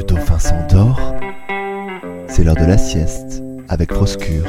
le dauphin s'endort, c'est l'heure de la sieste avec proscure.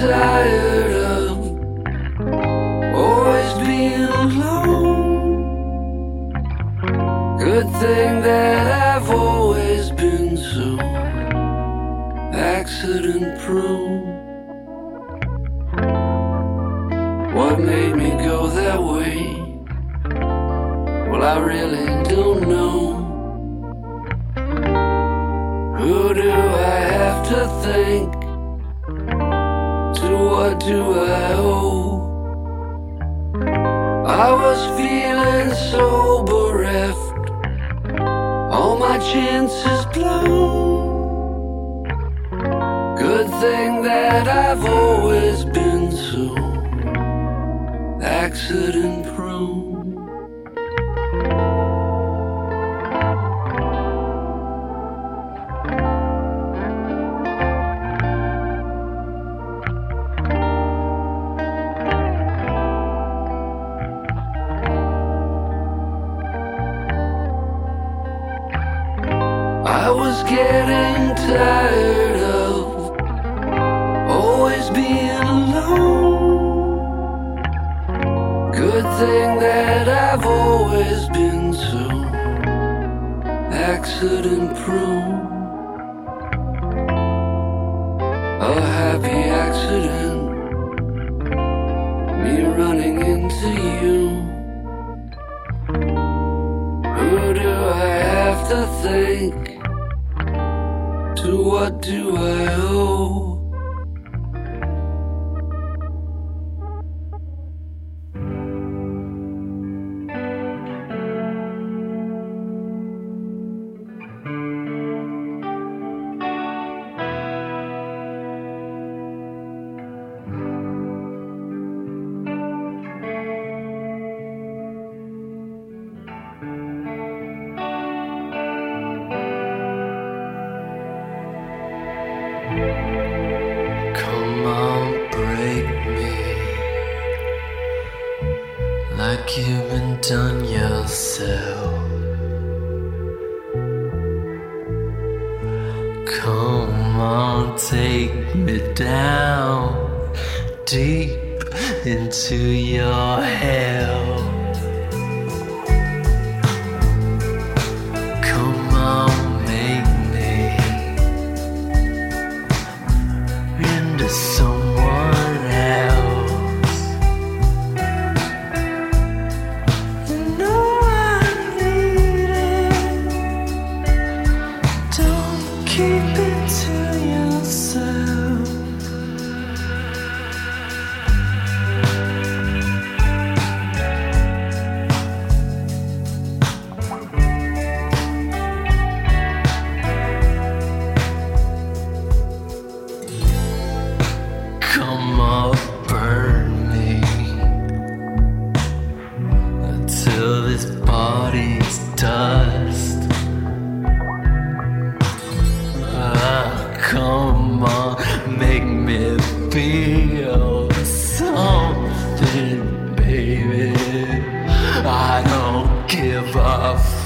tired of always being alone. Good thing that I've always been so accident prone. What made me go that way? Well, I really don't know. Saçların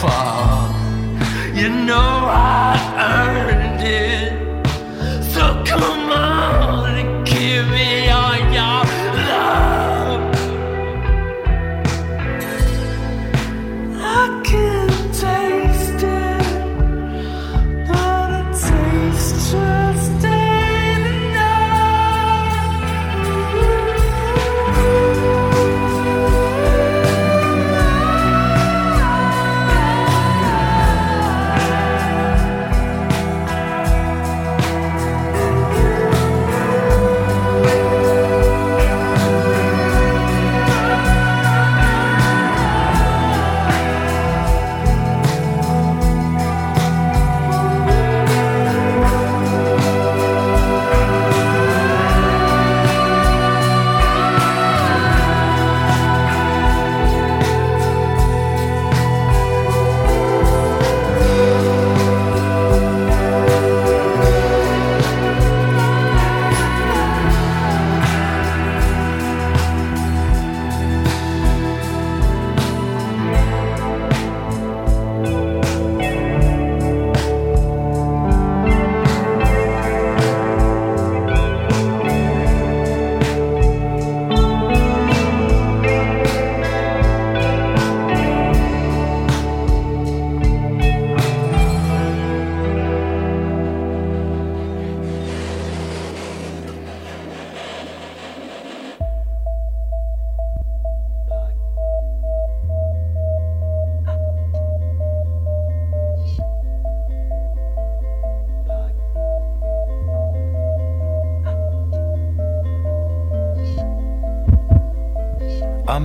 You know I.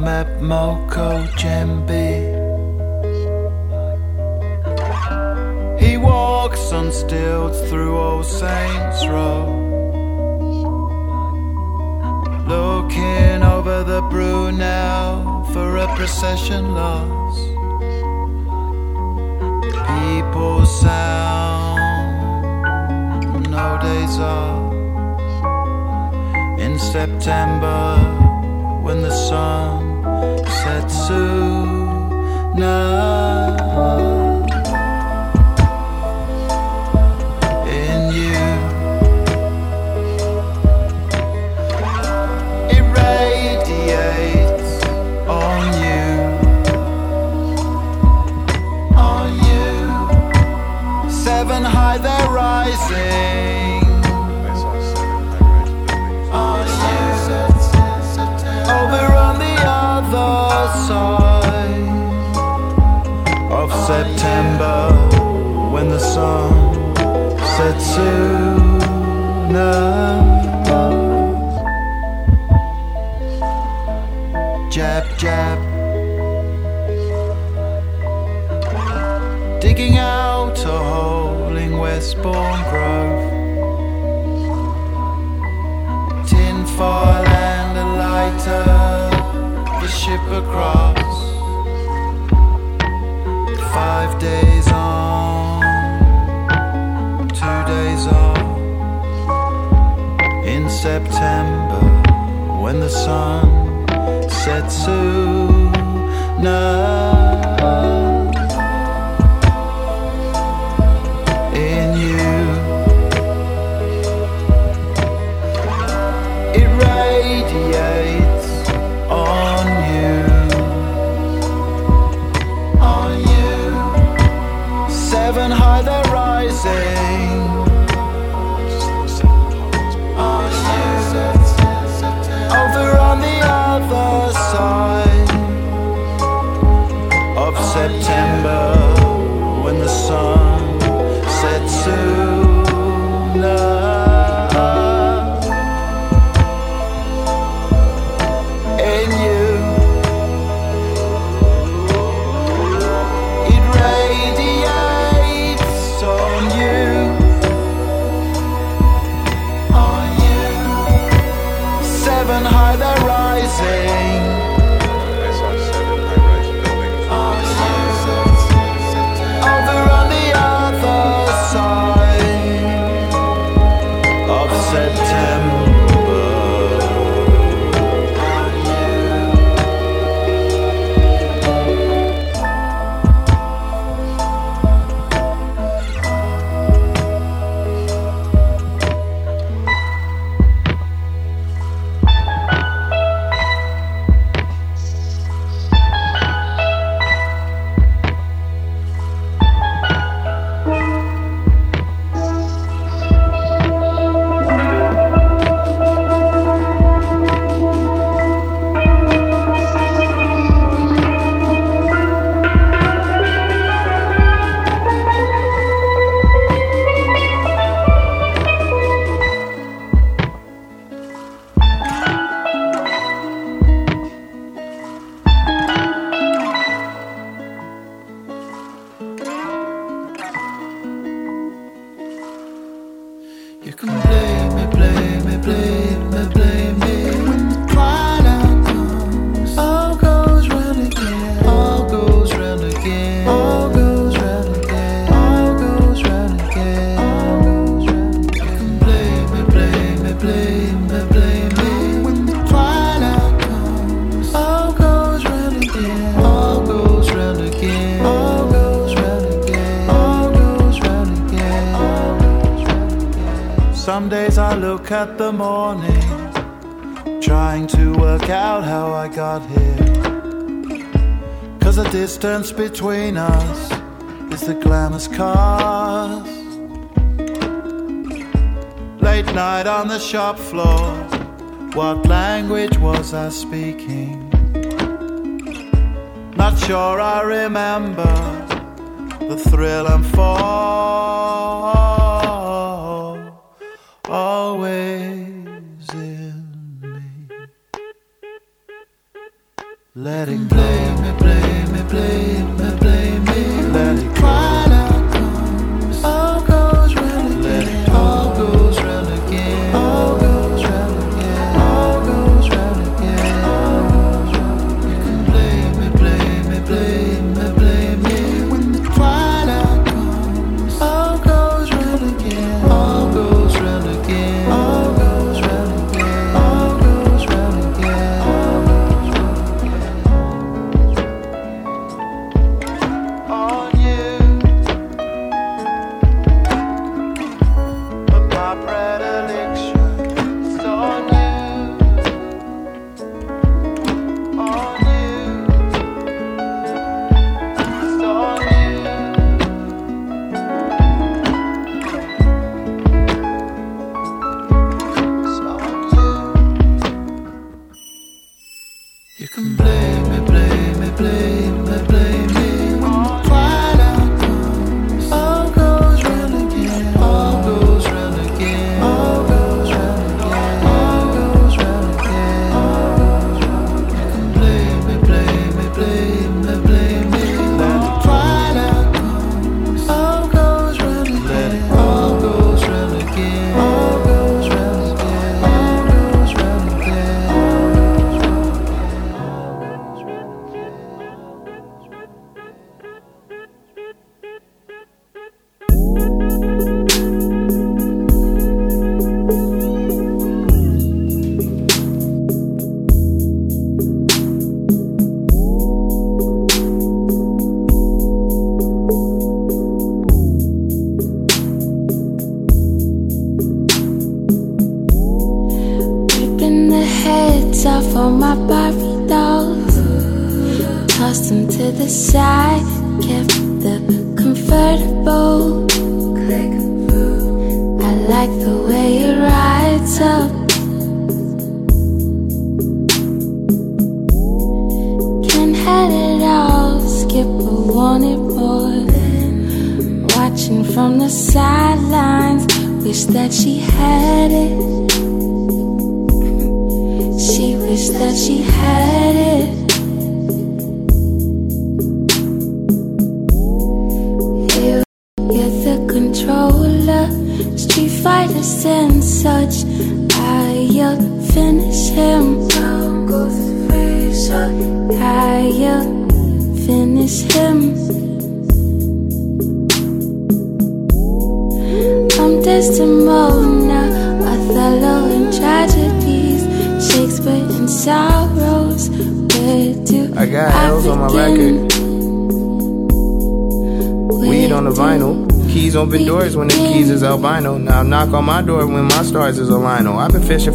I Moko Jumbie. He walks on stilts through Old Saints Row. Looking over the Brunel for a procession lost. People sound, no days off. In September, when the sun sets soon. September, when the sun sets sooner. Jab, jab. Digging out a hole in Westbourne Grove. Tin foil and a lighter, the ship across. September, when the sun sets. In between us is the glamorous cost. Late night on the shop floor, what language was I speaking? Not sure I remember the thrill and fall. Always in me. Play me, play me, play me, play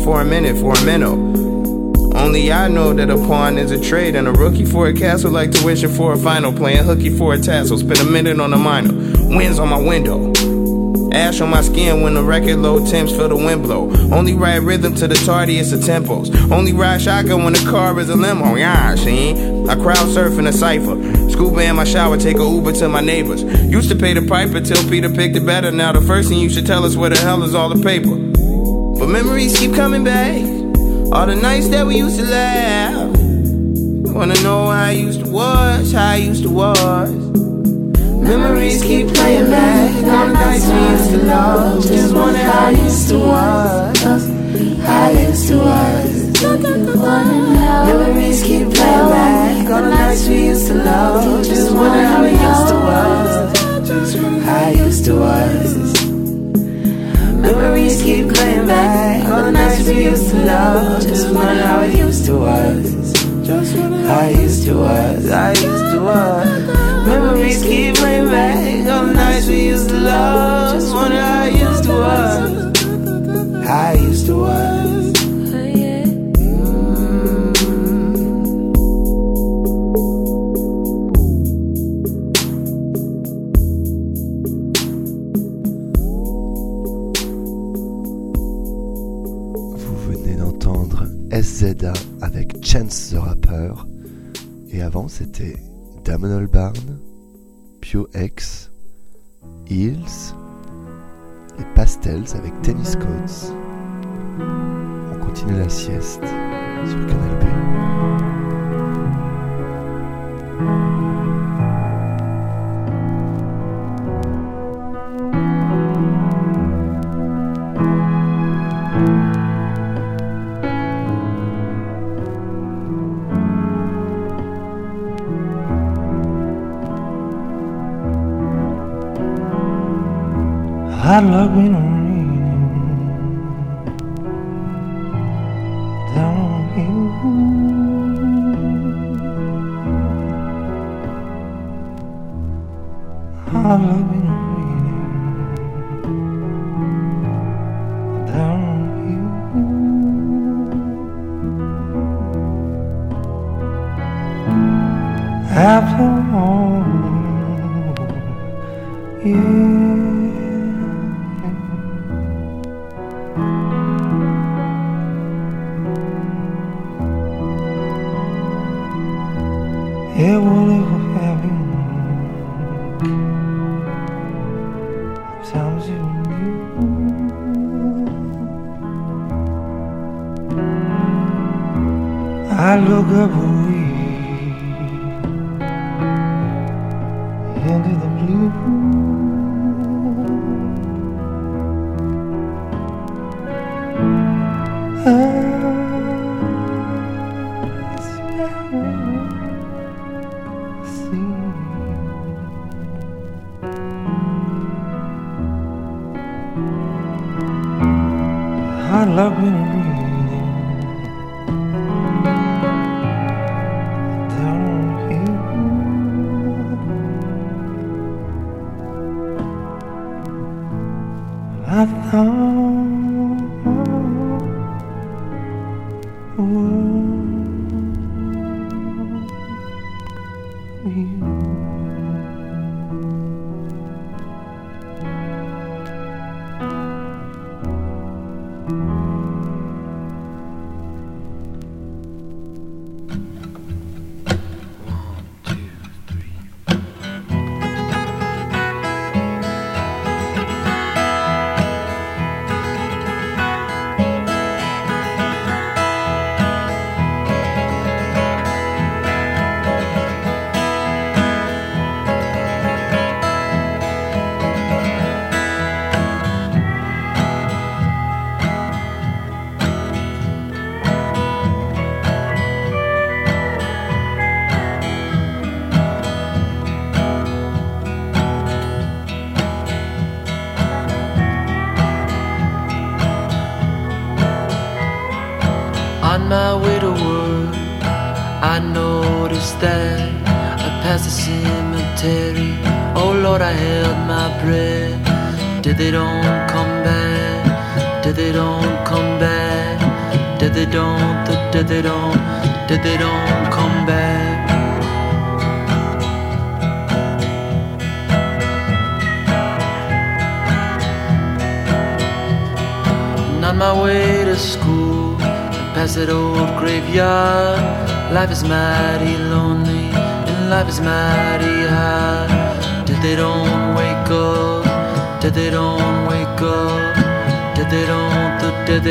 for a minute, for a minute. Only I know that a pawn is a trade and a rookie for a castle like tuition for a final. Playing hooky for a tassel. Spend a minute on a minor. Winds on my window. Ash on my skin when the record low temps feel the wind blow. Only ride rhythm to the tardiest of tempos. Only ride shotgun when the car is a limo. Yeah, see? I crowd surf in a cipher. Scuba in my shower, take a Uber to my neighbors. Used to pay the piper till Peter picked it better. Now the first thing you should tell us where the hell is all the paper. But memories keep coming back. All the nights that we used to laugh. Wanna know how I used to was, how I used to was. Memories keep playing back. All the nights we used to love. Just wonder how I used to was. How I used to was. Memories keep playing back. All the nights we used to love. Just wonder how I used to was. How I used to was. Memories keep playing back. All the nights we used to love. Just wonder how I used to was. just How I used to was. I used to was. Memories keep playing back. All the nights we used to love. Just wonder how I used to was. How I used to was. Avec Chance the Rapper. Et avant, c'était Damon Albarn, Pio X, Hills et Pastels avec Tennis Coats. On continue la sieste sur Canal B. love when I'm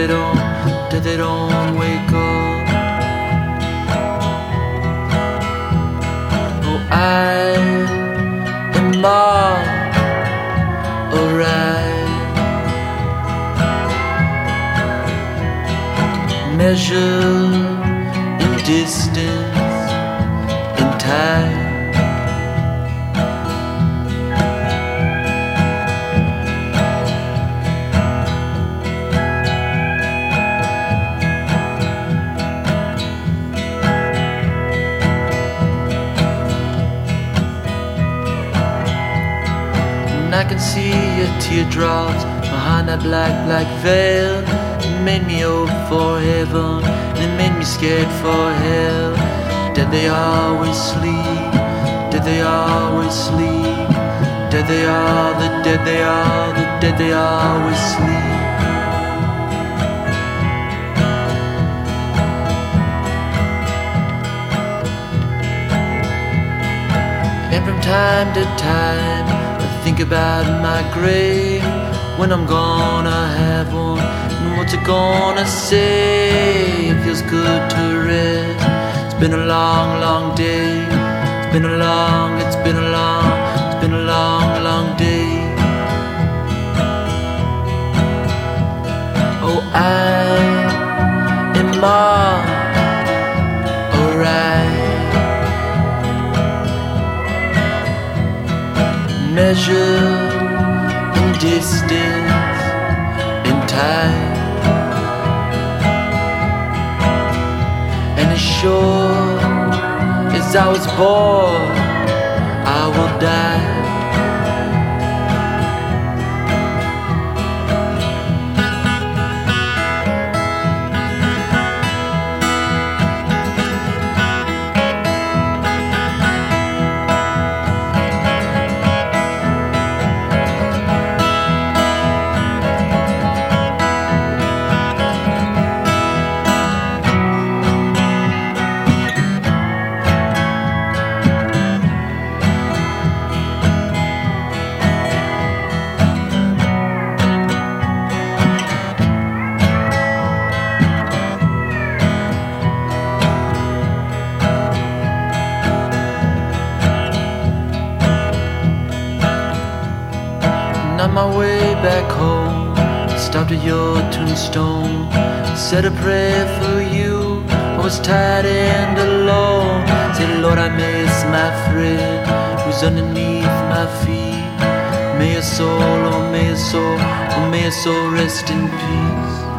they don't? Did they don't wake up? Oh, I am all alright. measure in distance, can see your teardrops behind that black, black veil. It made me hope for heaven, and it made me scared for hell. Did they always sleep? Did they always sleep? Did they all, the did they all, the did they always sleep? And from time to time, think about my grave when I'm gonna have one. And what's it gonna say? It feels good to rest. It's been a long, long day. It's been a long, it's been a long, it's been a long, long day. Oh, I am all measure in distance, in time, and as sure as I was born, I will die. Said a prayer for you. I was tired and alone. Said, Lord, I miss my friend who's underneath my feet. May your soul, oh, may your soul, oh, may your soul rest in peace.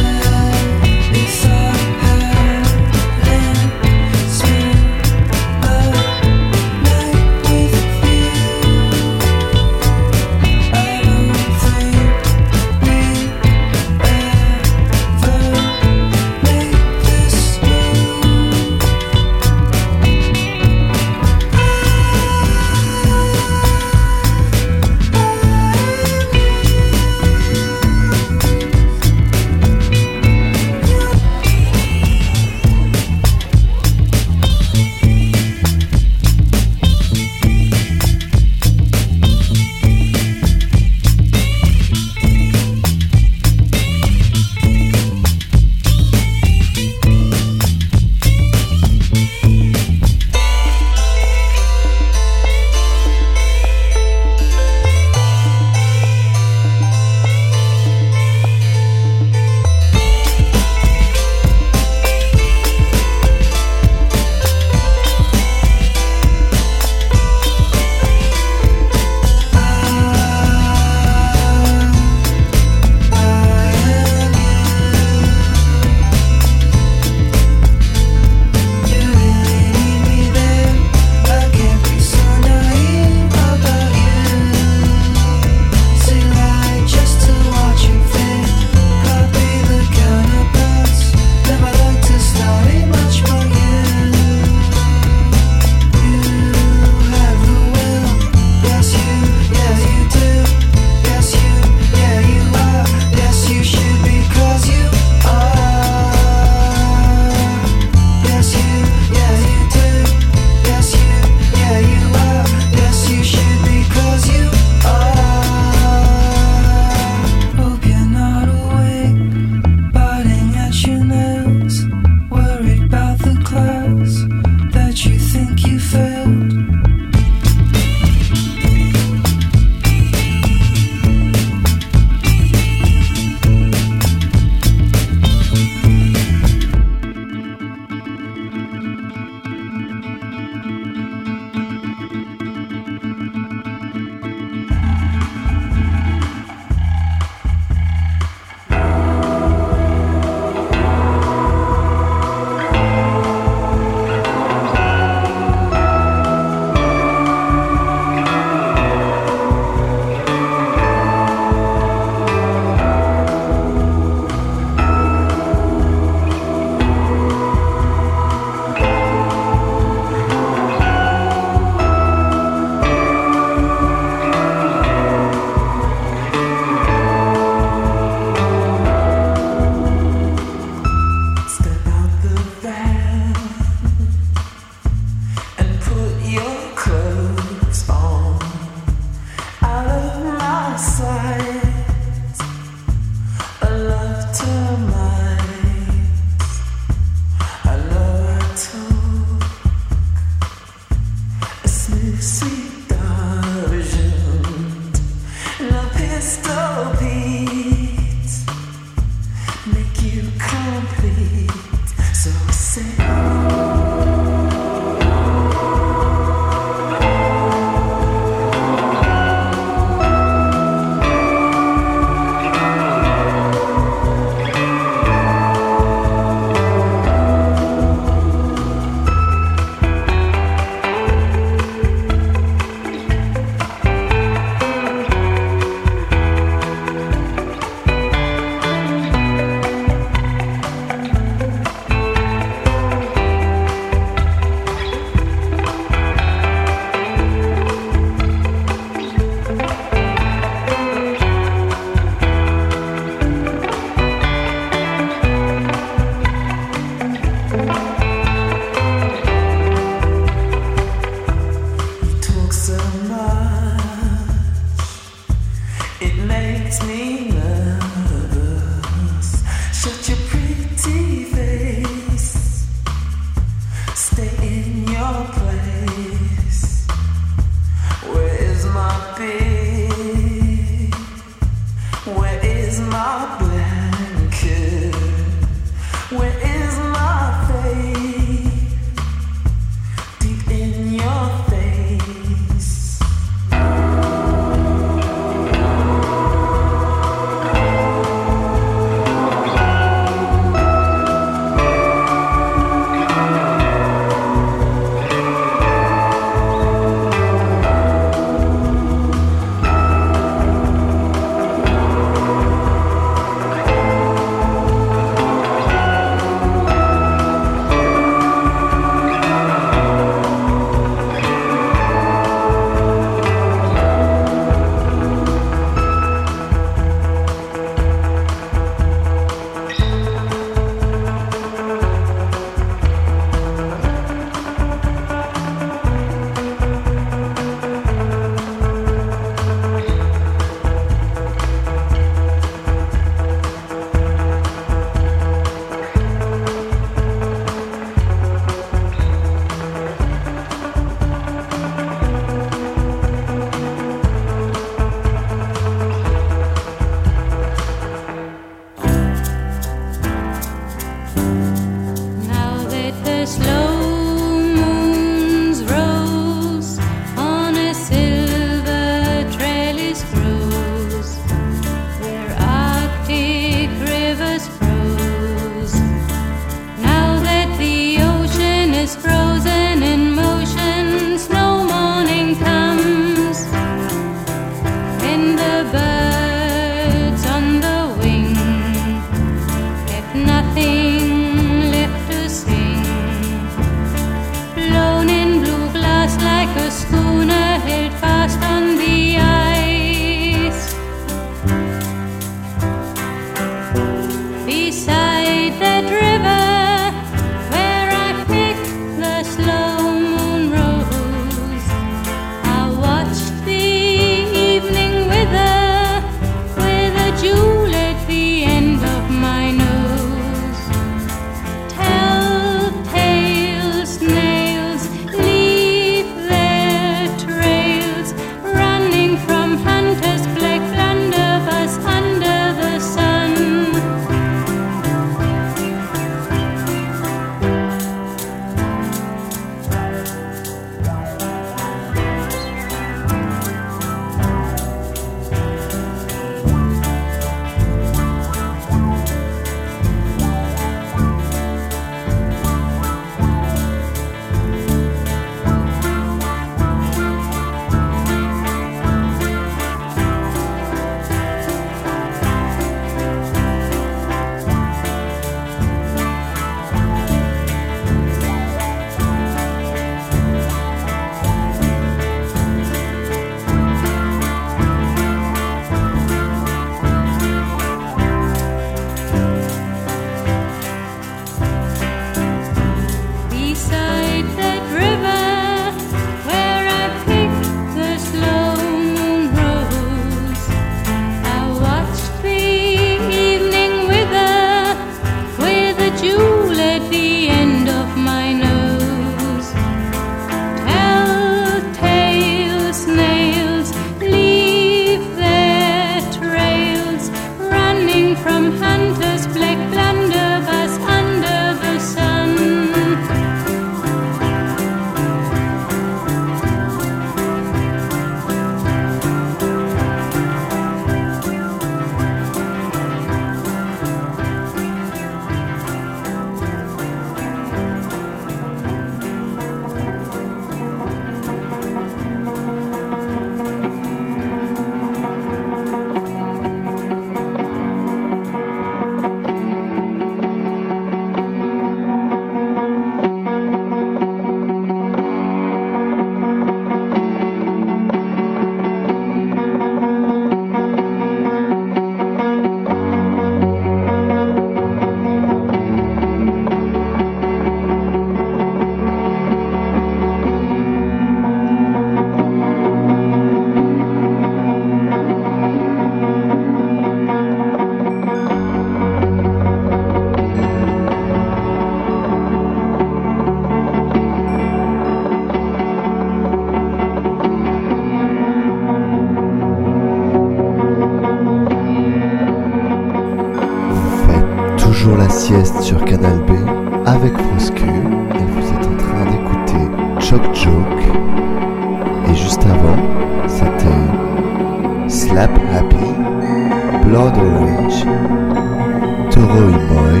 Toro Imoy,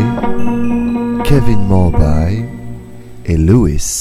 Kevin Morby et Lewis.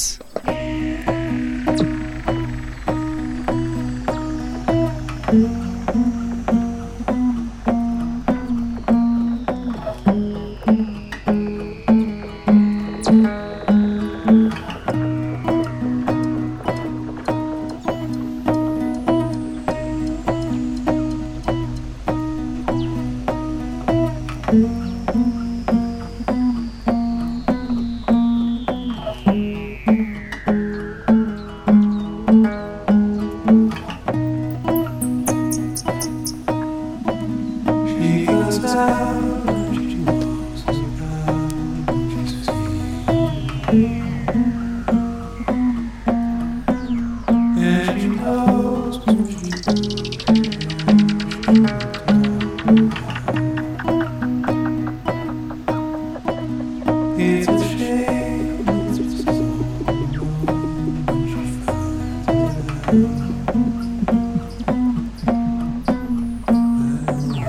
Yeah.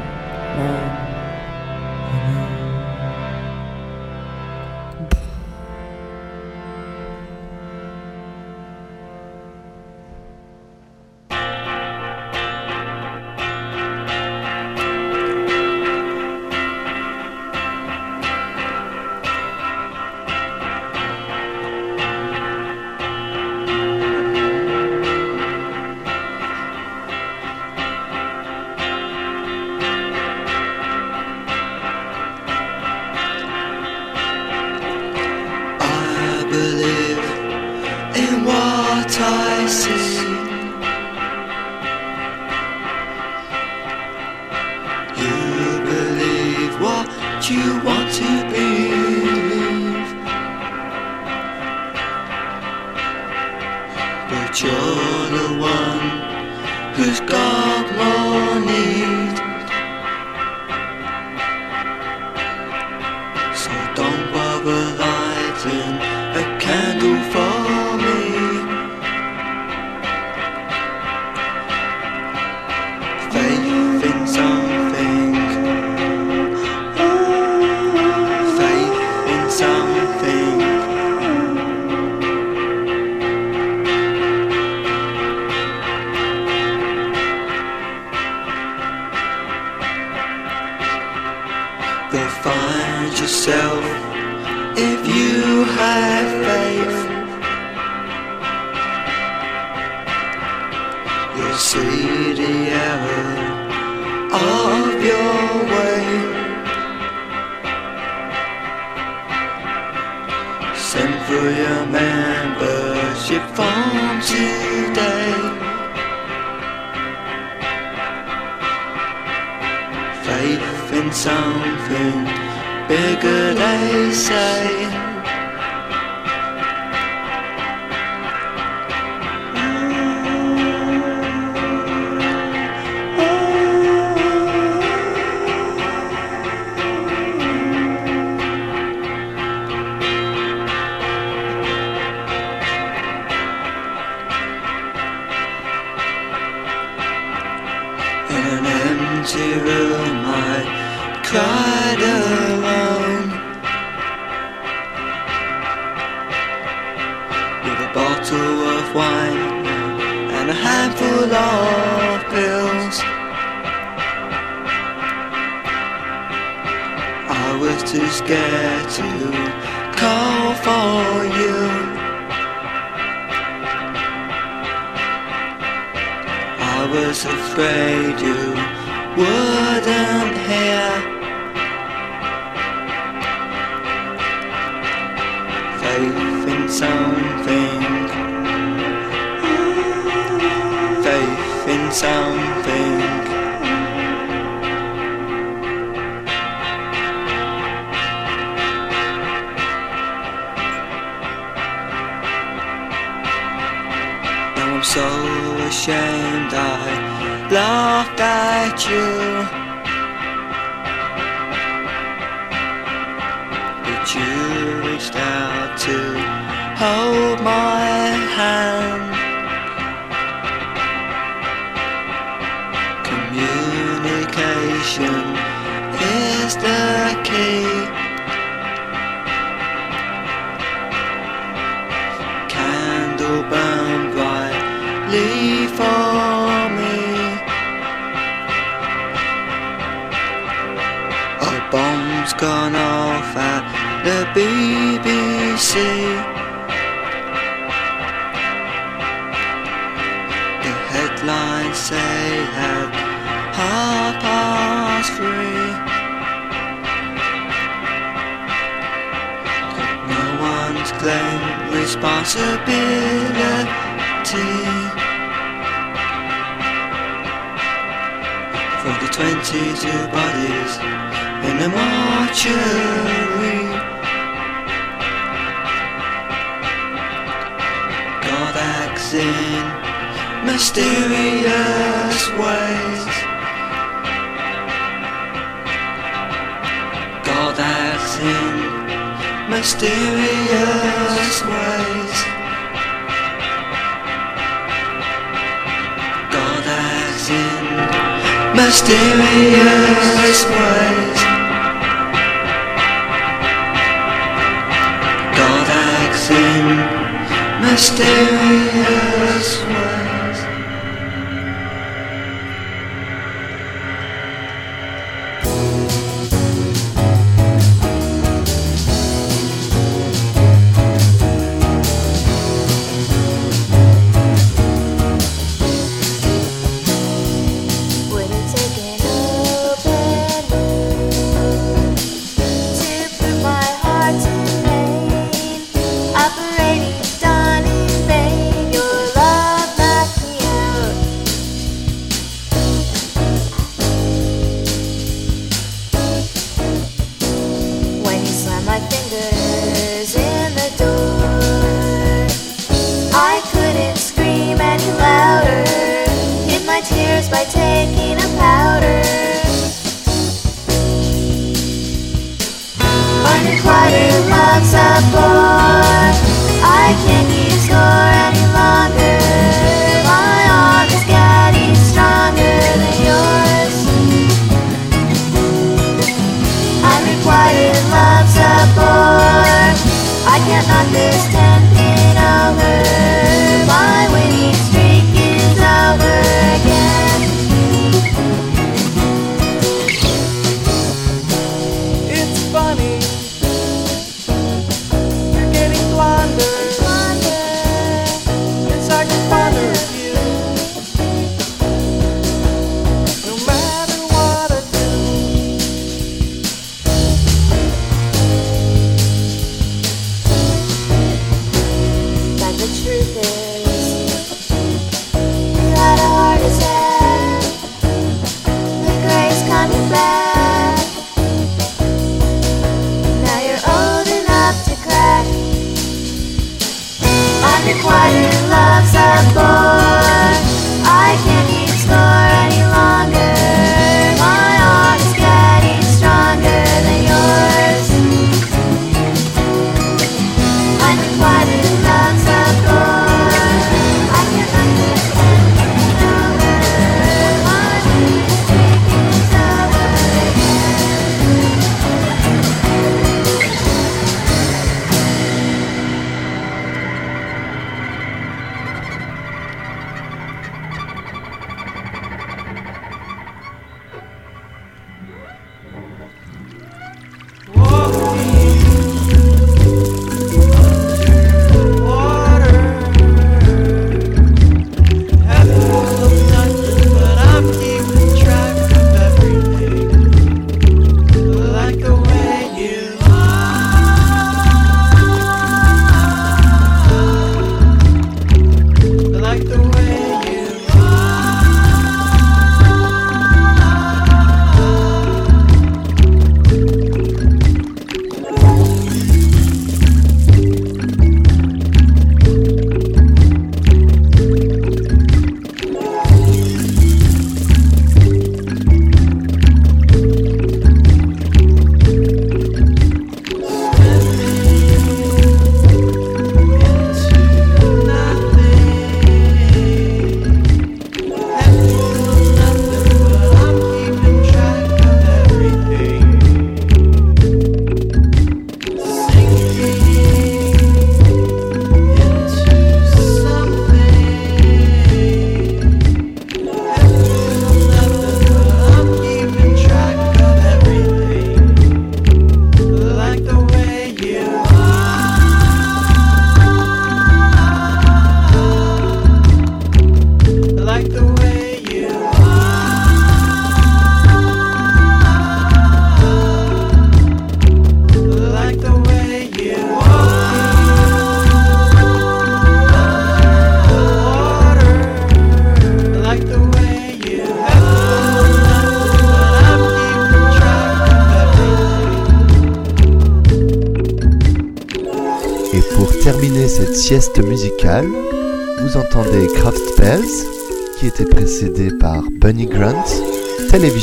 now. wouldn't hear faith in something. mysterious ways. God acts in mysterious ways. God acts in mysterious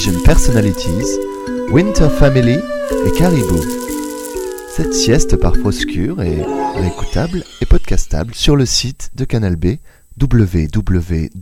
Television Personalities, Winter Family et Caribou. Cette sieste parfois obscure est réécoutable et podcastable sur le site de Canal B www.canalb.fr.